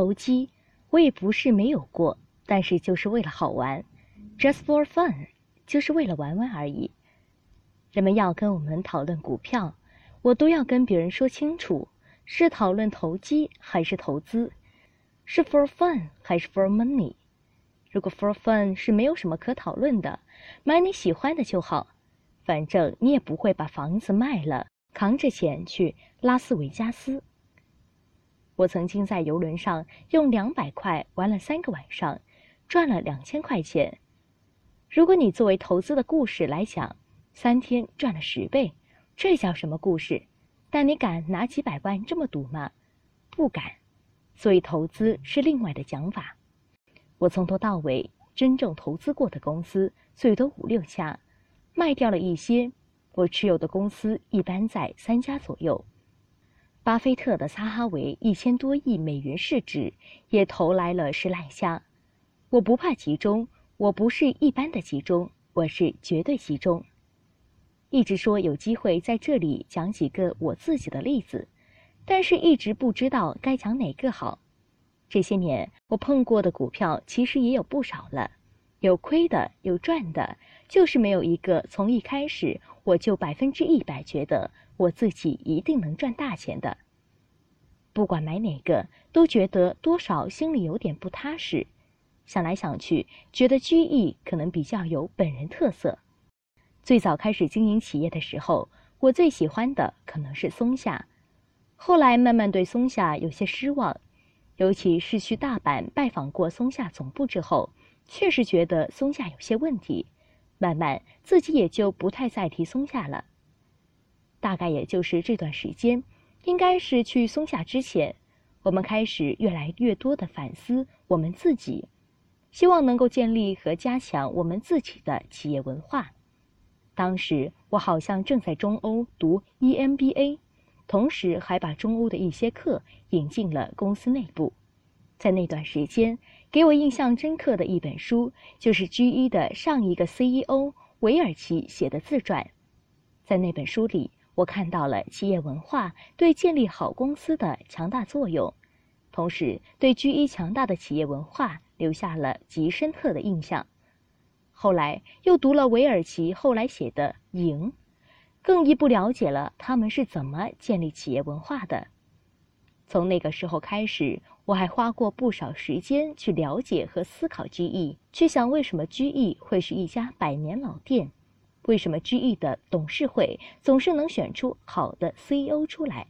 投机，我也不是没有过，但是就是为了好玩，just for fun，就是为了玩玩而已。人们要跟我们讨论股票，我都要跟别人说清楚，是讨论投机还是投资，是 for fun 还是 for money。如果 for fun 是没有什么可讨论的，买你喜欢的就好，反正你也不会把房子卖了，扛着钱去拉斯维加斯。我曾经在游轮上用两百块玩了三个晚上，赚了两千块钱。如果你作为投资的故事来讲，三天赚了十倍，这叫什么故事？但你敢拿几百万这么赌吗？不敢。所以投资是另外的讲法。我从头到尾真正投资过的公司最多五六家，卖掉了一些。我持有的公司一般在三家左右。巴菲特的撒哈维一千多亿美元市值也投来了十来家。我不怕集中，我不是一般的集中，我是绝对集中。一直说有机会在这里讲几个我自己的例子，但是一直不知道该讲哪个好。这些年我碰过的股票其实也有不少了，有亏的，有赚的，就是没有一个从一开始我就百分之一百觉得我自己一定能赚大钱的。不管买哪个，都觉得多少心里有点不踏实。想来想去，觉得居易可能比较有本人特色。最早开始经营企业的时候，我最喜欢的可能是松下，后来慢慢对松下有些失望。尤其是去大阪拜访过松下总部之后，确实觉得松下有些问题，慢慢自己也就不太再提松下了。大概也就是这段时间，应该是去松下之前，我们开始越来越多的反思我们自己，希望能够建立和加强我们自己的企业文化。当时我好像正在中欧读 EMBA。同时还把中欧的一些课引进了公司内部。在那段时间，给我印象深刻的一本书就是 GE 的上一个 CEO 韦尔奇写的自传。在那本书里，我看到了企业文化对建立好公司的强大作用，同时对 GE 强大的企业文化留下了极深刻的印象。后来又读了韦尔奇后来写的《赢》。更一步了解了他们是怎么建立企业文化的。从那个时候开始，我还花过不少时间去了解和思考 GE，去想为什么 GE 会是一家百年老店，为什么 GE 的董事会总是能选出好的 CEO 出来，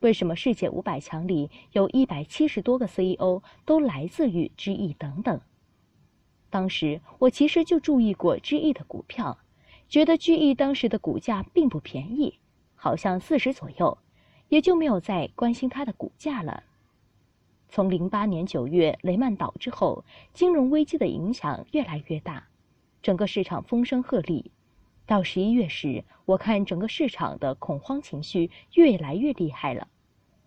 为什么世界五百强里有一百七十多个 CEO 都来自于 GE 等等。当时我其实就注意过 GE 的股票。觉得 GE 当时的股价并不便宜，好像四十左右，也就没有再关心它的股价了。从零八年九月雷曼倒之后，金融危机的影响越来越大，整个市场风声鹤唳。到十一月时，我看整个市场的恐慌情绪越来越厉害了。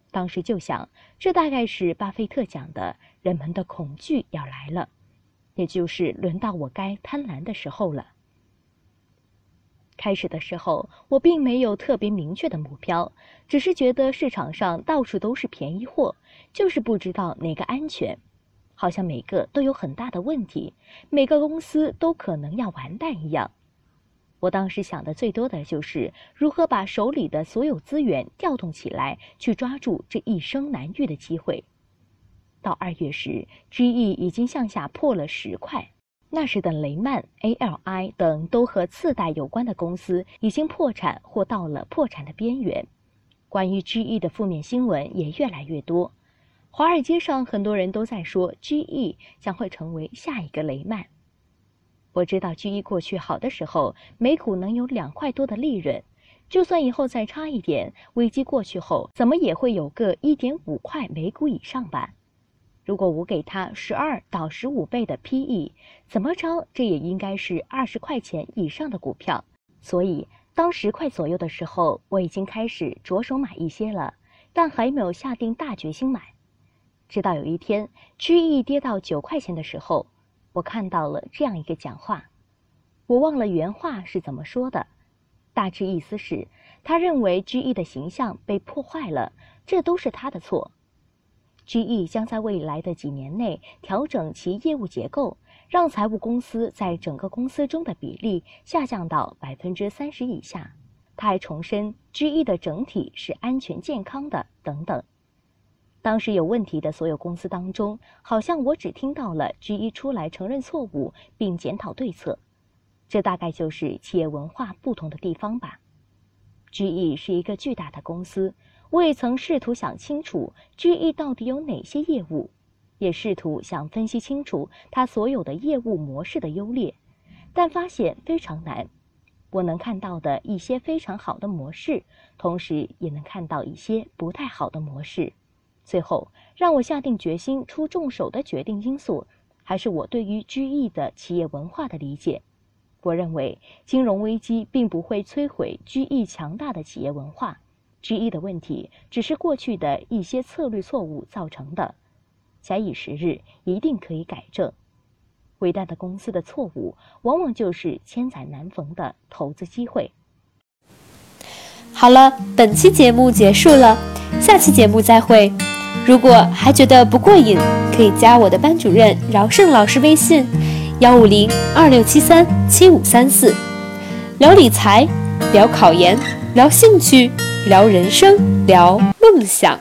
当时就想，这大概是巴菲特讲的，人们的恐惧要来了，也就是轮到我该贪婪的时候了。开始的时候，我并没有特别明确的目标，只是觉得市场上到处都是便宜货，就是不知道哪个安全，好像每个都有很大的问题，每个公司都可能要完蛋一样。我当时想的最多的就是如何把手里的所有资源调动起来，去抓住这一生难遇的机会。到二月时，GE 已经向下破了十块。那时的雷曼、ALI 等都和次贷有关的公司已经破产或到了破产的边缘，关于 GE 的负面新闻也越来越多。华尔街上很多人都在说 GE 将会成为下一个雷曼。我知道 GE 过去好的时候每股能有两块多的利润，就算以后再差一点，危机过去后怎么也会有个一点五块每股以上吧。如果我给他十二到十五倍的 PE，怎么着这也应该是二十块钱以上的股票。所以当十块左右的时候，我已经开始着手买一些了，但还没有下定大决心买。直到有一天，GE 跌到九块钱的时候，我看到了这样一个讲话，我忘了原话是怎么说的，大致意思是他认为 GE 的形象被破坏了，这都是他的错。GE 将在未来的几年内调整其业务结构，让财务公司在整个公司中的比例下降到百分之三十以下。他还重申，GE 的整体是安全健康的等等。当时有问题的所有公司当中，好像我只听到了 GE 出来承认错误并检讨对策。这大概就是企业文化不同的地方吧。GE 是一个巨大的公司。我也曾试图想清楚 GE 到底有哪些业务，也试图想分析清楚它所有的业务模式的优劣，但发现非常难。我能看到的一些非常好的模式，同时也能看到一些不太好的模式。最后让我下定决心出重手的决定因素，还是我对于 GE 的企业文化的理解。我认为金融危机并不会摧毁 GE 强大的企业文化。之一的问题只是过去的一些策略错误造成的，假以时日，一定可以改正。伟大的公司的错误，往往就是千载难逢的投资机会。好了，本期节目结束了，下期节目再会。如果还觉得不过瘾，可以加我的班主任饶胜老师微信：幺五零二六七三七五三四，聊理财，聊考研，聊兴趣。聊人生，聊梦想。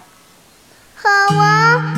好啊。